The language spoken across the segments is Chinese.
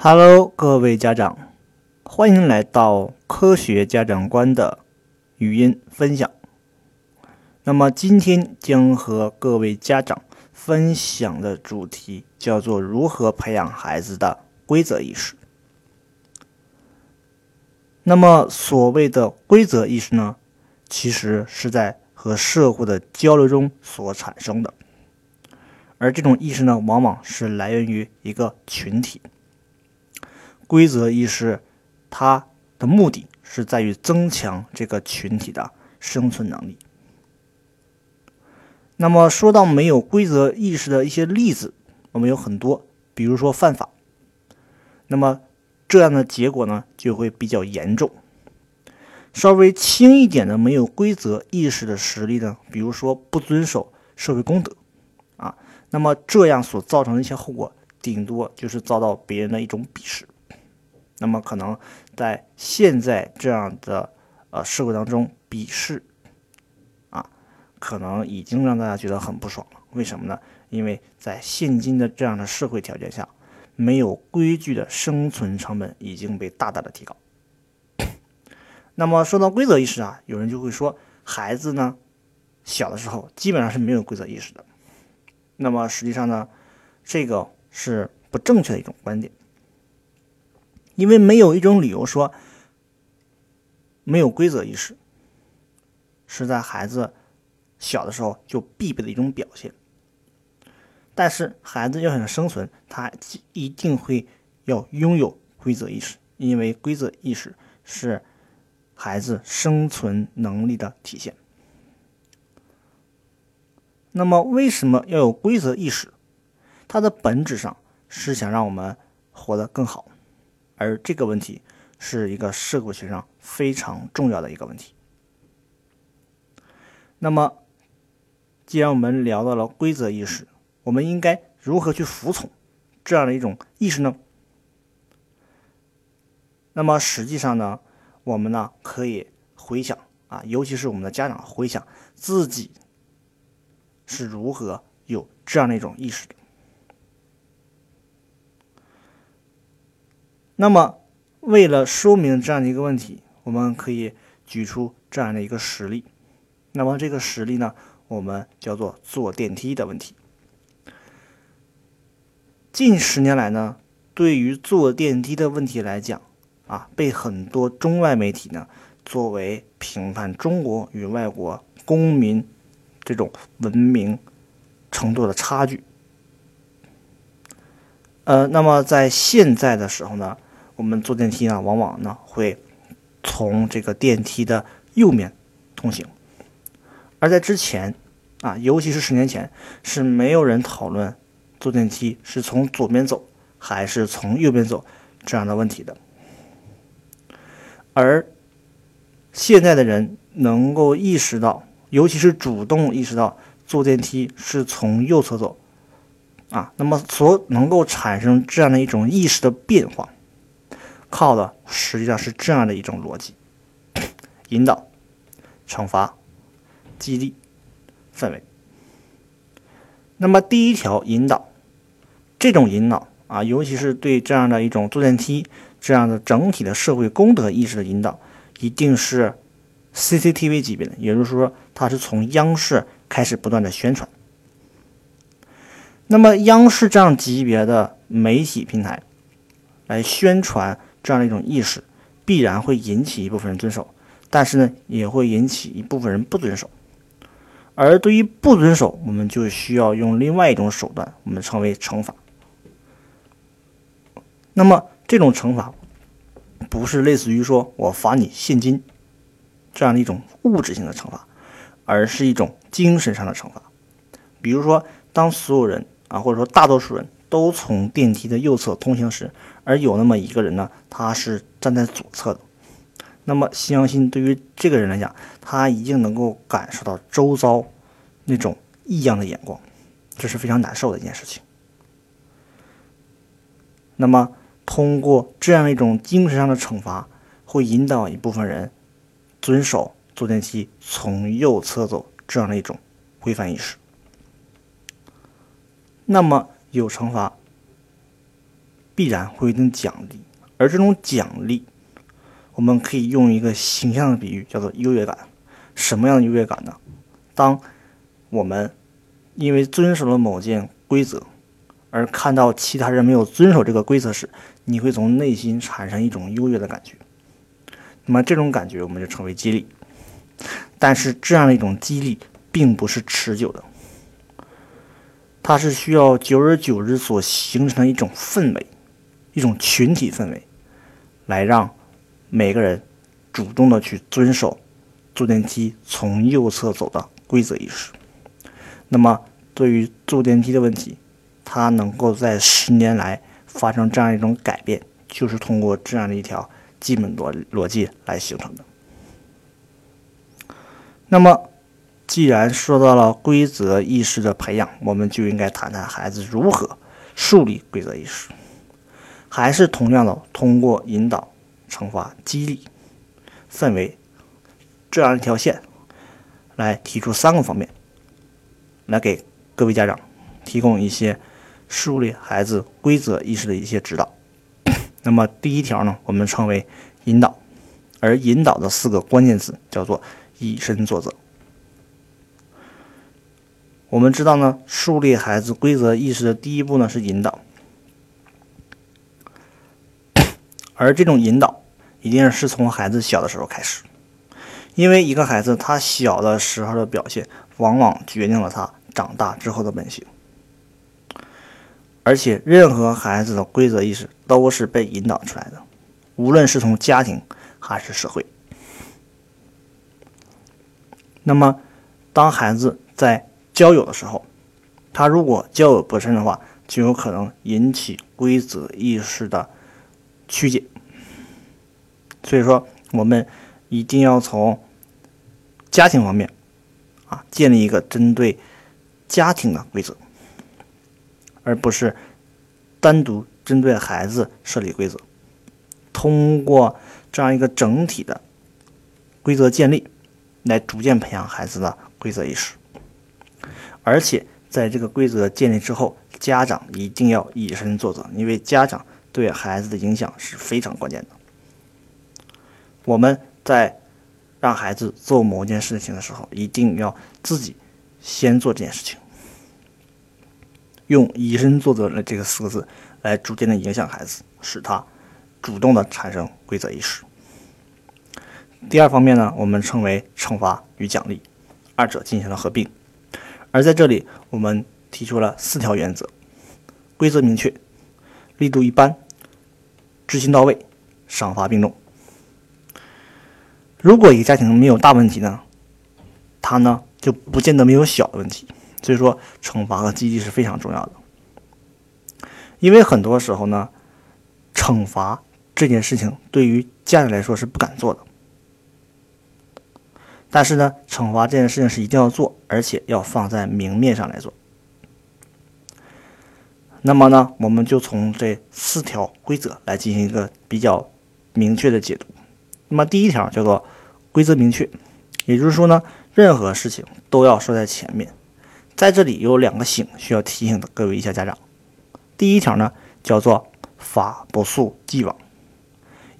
Hello，各位家长，欢迎来到科学家长观的语音分享。那么今天将和各位家长分享的主题叫做如何培养孩子的规则意识。那么所谓的规则意识呢，其实是在和社会的交流中所产生的，而这种意识呢，往往是来源于一个群体。规则意识，它的目的是在于增强这个群体的生存能力。那么说到没有规则意识的一些例子，我们有很多，比如说犯法，那么这样的结果呢就会比较严重。稍微轻一点的没有规则意识的实例呢，比如说不遵守社会公德，啊，那么这样所造成的一些后果，顶多就是遭到别人的一种鄙视。那么可能在现在这样的呃社会当中，鄙视啊，可能已经让大家觉得很不爽了。为什么呢？因为在现今的这样的社会条件下，没有规矩的生存成本已经被大大的提高。那么说到规则意识啊，有人就会说，孩子呢小的时候基本上是没有规则意识的。那么实际上呢，这个是不正确的一种观点。因为没有一种理由说没有规则意识是在孩子小的时候就必备的一种表现。但是孩子要想生存，他一定会要拥有规则意识，因为规则意识是孩子生存能力的体现。那么，为什么要有规则意识？它的本质上是想让我们活得更好。而这个问题是一个社会学上非常重要的一个问题。那么，既然我们聊到了规则意识，我们应该如何去服从这样的一种意识呢？那么实际上呢，我们呢可以回想啊，尤其是我们的家长回想自己是如何有这样的一种意识的。那么，为了说明这样的一个问题，我们可以举出这样的一个实例。那么这个实例呢，我们叫做坐电梯的问题。近十年来呢，对于坐电梯的问题来讲，啊，被很多中外媒体呢作为评判中国与外国公民这种文明程度的差距。呃，那么在现在的时候呢？我们坐电梯呢，往往呢会从这个电梯的右面通行，而在之前啊，尤其是十年前，是没有人讨论坐电梯是从左边走还是从右边走这样的问题的。而现在的人能够意识到，尤其是主动意识到坐电梯是从右侧走啊，那么所能够产生这样的一种意识的变化。靠的实际上是这样的一种逻辑：引导、惩罚、激励、氛围。那么第一条引导，这种引导啊，尤其是对这样的一种坐电梯这样的整体的社会公德意识的引导，一定是 CCTV 级别的，也就是说，它是从央视开始不断的宣传。那么央视这样级别的媒体平台来宣传。这样的一种意识，必然会引起一部分人遵守，但是呢，也会引起一部分人不遵守。而对于不遵守，我们就需要用另外一种手段，我们称为惩罚。那么这种惩罚，不是类似于说我罚你现金这样的一种物质性的惩罚，而是一种精神上的惩罚。比如说，当所有人啊，或者说大多数人。都从电梯的右侧通行时，而有那么一个人呢，他是站在左侧的。那么，相信对于这个人来讲，他已经能够感受到周遭那种异样的眼光，这是非常难受的一件事情。那么，通过这样一种精神上的惩罚，会引导一部分人遵守坐电梯从右侧走这样的一种规范意识。那么，有惩罚，必然会有一定奖励，而这种奖励，我们可以用一个形象的比喻，叫做优越感。什么样的优越感呢？当我们因为遵守了某件规则，而看到其他人没有遵守这个规则时，你会从内心产生一种优越的感觉。那么这种感觉我们就称为激励。但是这样的一种激励并不是持久的，它是需要久而久之所形成的一种氛围，一种群体氛围，来让每个人主动的去遵守坐电梯从右侧走的规则意识。那么，对于坐电梯的问题，它能够在十年来发生这样一种改变，就是通过这样的一条基本逻逻辑来形成的。那么，既然说到了规则意识的培养，我们就应该谈谈孩子如何树立规则意识。还是同样的，通过引导、惩罚、激励、氛围这样一条线，来提出三个方面。来给各位家长提供一些树立孩子规则意识的一些指导。那么第一条呢，我们称为引导，而引导的四个关键词叫做以身作则。我们知道呢，树立孩子规则意识的第一步呢是引导，而这种引导一定是从孩子小的时候开始，因为一个孩子他小的时候的表现，往往决定了他。长大之后的本性，而且任何孩子的规则意识都是被引导出来的，无论是从家庭还是社会。那么，当孩子在交友的时候，他如果交友不慎的话，就有可能引起规则意识的曲解。所以说，我们一定要从家庭方面啊，建立一个针对。家庭的规则，而不是单独针对孩子设立规则。通过这样一个整体的规则建立，来逐渐培养孩子的规则意识。而且在这个规则建立之后，家长一定要以身作则，因为家长对孩子的影响是非常关键的。我们在让孩子做某件事情的时候，一定要自己。先做这件事情，用以身作则的这个四个字来逐渐的影响孩子，使他主动的产生规则意识。第二方面呢，我们称为惩罚与奖励，二者进行了合并。而在这里，我们提出了四条原则：规则明确、力度一般、执行到位、赏罚并重。如果一个家庭没有大问题呢，他呢？就不见得没有小的问题，所以说惩罚和激励是非常重要的。因为很多时候呢，惩罚这件事情对于家长来说是不敢做的，但是呢，惩罚这件事情是一定要做，而且要放在明面上来做。那么呢，我们就从这四条规则来进行一个比较明确的解读。那么第一条叫做规则明确，也就是说呢。任何事情都要说在前面，在这里有两个醒需要提醒的各位一下家长。第一条呢叫做法不溯既往，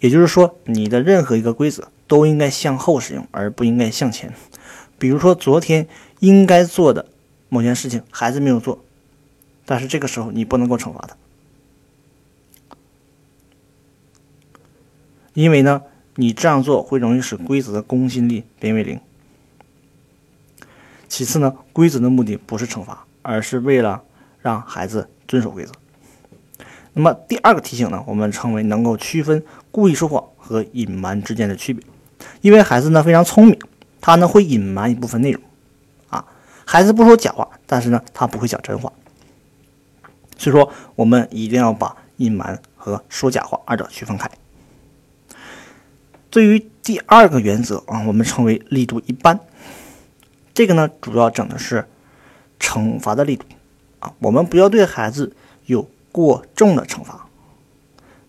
也就是说你的任何一个规则都应该向后使用，而不应该向前。比如说昨天应该做的某件事情孩子没有做，但是这个时候你不能够惩罚他，因为呢你这样做会容易使规则的公信力变为零。其次呢，规则的目的不是惩罚，而是为了让孩子遵守规则。那么第二个提醒呢，我们称为能够区分故意说谎和隐瞒之间的区别。因为孩子呢非常聪明，他呢会隐瞒一部分内容。啊，孩子不说假话，但是呢他不会讲真话。所以说，我们一定要把隐瞒和说假话二者区分开。对于第二个原则啊，我们称为力度一般。这个呢，主要整的是惩罚的力度啊，我们不要对孩子有过重的惩罚，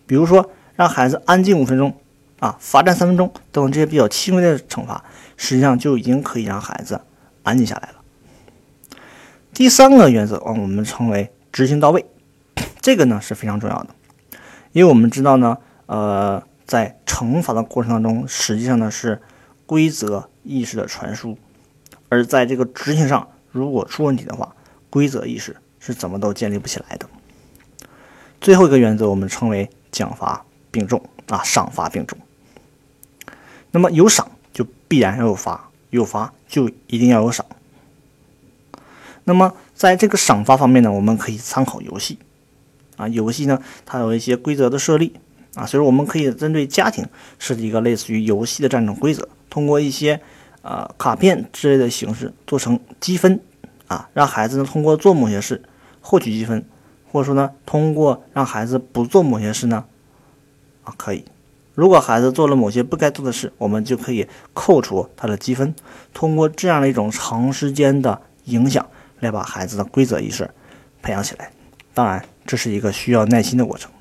比如说让孩子安静五分钟啊，罚站三分钟等等这些比较轻微的惩罚，实际上就已经可以让孩子安静下来了。第三个原则啊，我们称为执行到位，这个呢是非常重要的。因为我们知道呢，呃，在惩罚的过程当中，实际上呢是规则意识的传输，而在这个执行上，如果出问题的话，规则意识是怎么都建立不起来的。最后一个原则，我们称为奖罚并重啊，赏罚并重。那么有赏就必然要有罚，有罚就一定要有赏。那么在这个赏罚方面呢，我们可以参考游戏啊，游戏呢它有一些规则的设立啊，所以说我们可以针对家庭设计一个类似于游戏的这样一种规则，通过一些呃卡片之类的形式做成积分啊，让孩子呢通过做某些事获取积分。或者说呢，通过让孩子不做某些事呢，啊，可以。如果孩子做了某些不该做的事，我们就可以扣除他的积分。通过这样的一种长时间的影响，来把孩子的规则意识培养起来。当然，这是一个需要耐心的过程。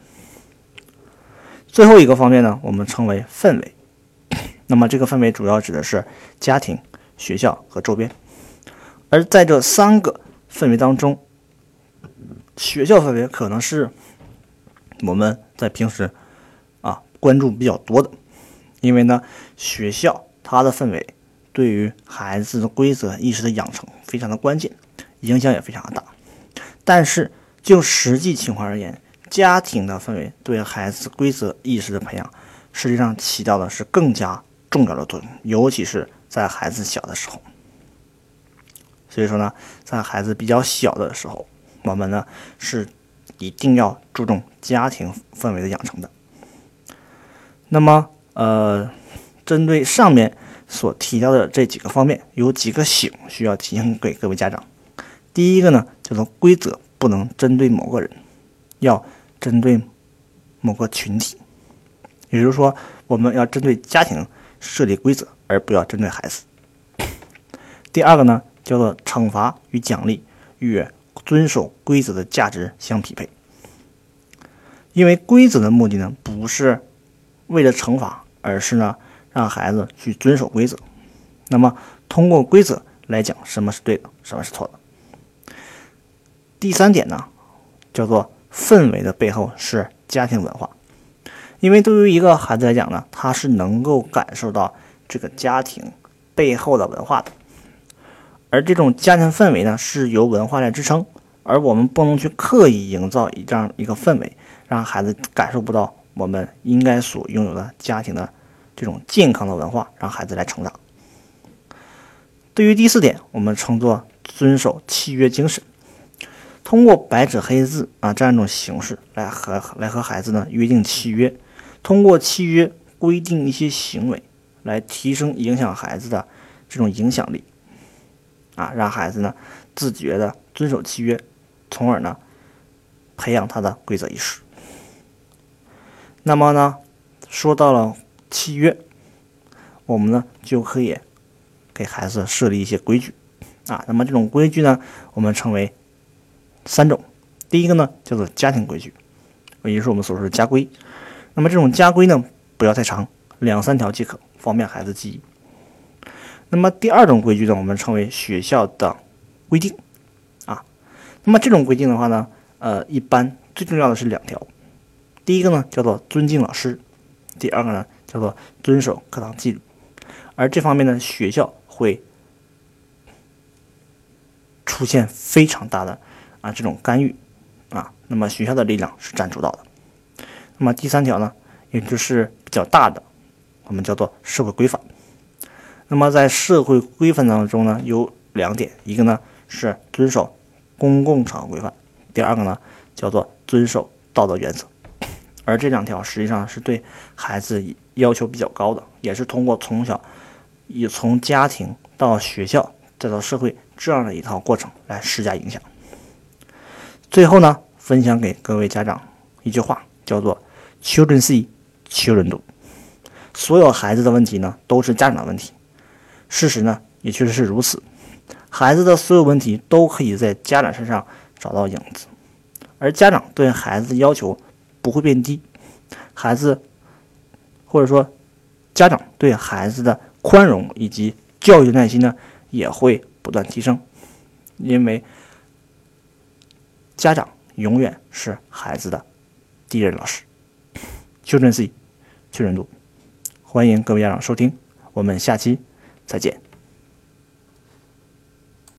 最后一个方面呢，我们称为氛围。那么这个氛围主要指的是家庭、学校和周边。而在这三个氛围当中，学校氛围可能是我们在平时关注比较多的，因为呢，学校它的氛围对于孩子的规则意识的养成非常的关键，影响也非常的大。但是就实际情况而言，家庭的氛围对孩子规则意识的培养，实际上起到的是更加重要的作用，尤其是在孩子小的时候。所以说呢，在孩子比较小的时候。我们呢是一定要注重家庭氛围的养成的。那么，呃，针对上面所提到的这几个方面，有几个醒需要提醒给各位家长。第一个呢，叫做规则不能针对某个人，要针对某个群体。也就是说，我们要针对家庭设立规则，而不要针对孩子。第二个呢，叫做惩罚与奖励与。遵守规则的价值相匹配，因为规则的目的呢，不是为了惩罚，而是呢让孩子去遵守规则。那么通过规则来讲什么是对的，什么是错的。第三点呢，叫做氛围的背后是家庭文化，因为对于一个孩子来讲呢，他是能够感受到这个家庭背后的文化的，而这种家庭氛围呢，是由文化来支撑。而我们不能去刻意营造一这样一个氛围，让孩子感受不到我们应该所拥有的家庭的这种健康的文化，让孩子来成长。对于第四点，我们称作遵守契约精神，通过白纸黑字啊这样一种形式来和来和孩子呢约定契约，通过契约规定一些行为，来提升影响孩子的这种影响力，啊，让孩子呢自觉的遵守契约。从而呢，培养他的规则意识。那么呢，说到了契约，我们呢就可以给孩子设立一些规矩啊。那么这种规矩呢，我们称为三种。第一个呢叫做家庭规矩，也就是我们所说的家规。那么这种家规呢不要太长，两三条即可，方便孩子记忆。那么第二种规矩呢，我们称为学校的规定。啊那么这种规定的话呢，呃，一般最重要的是两条，第一个呢叫做尊敬老师，第二个呢叫做遵守课堂纪律。而这方面呢，学校会出现非常大的啊这种干预啊，那么学校的力量是占主导的。那么第三条呢，也就是比较大的，我们叫做社会规范。那么在社会规范当中呢，有两点，一个呢是遵守。公共场合规范，第二个呢叫做遵守道德原则，而这两条实际上是对孩子要求比较高的，也是通过从小以从家庭到学校再到社会这样的一套过程来施加影响。最后呢，分享给各位家长一句话，叫做 “Children see, children do”。所有孩子的问题呢，都是家长的问题。事实呢，也确实是如此。孩子的所有问题都可以在家长身上找到影子，而家长对孩子的要求不会变低，孩子或者说家长对孩子的宽容以及教育的耐心呢也会不断提升，因为家长永远是孩子的第一任老师。修正 C 确认度。欢迎各位家长收听，我们下期再见。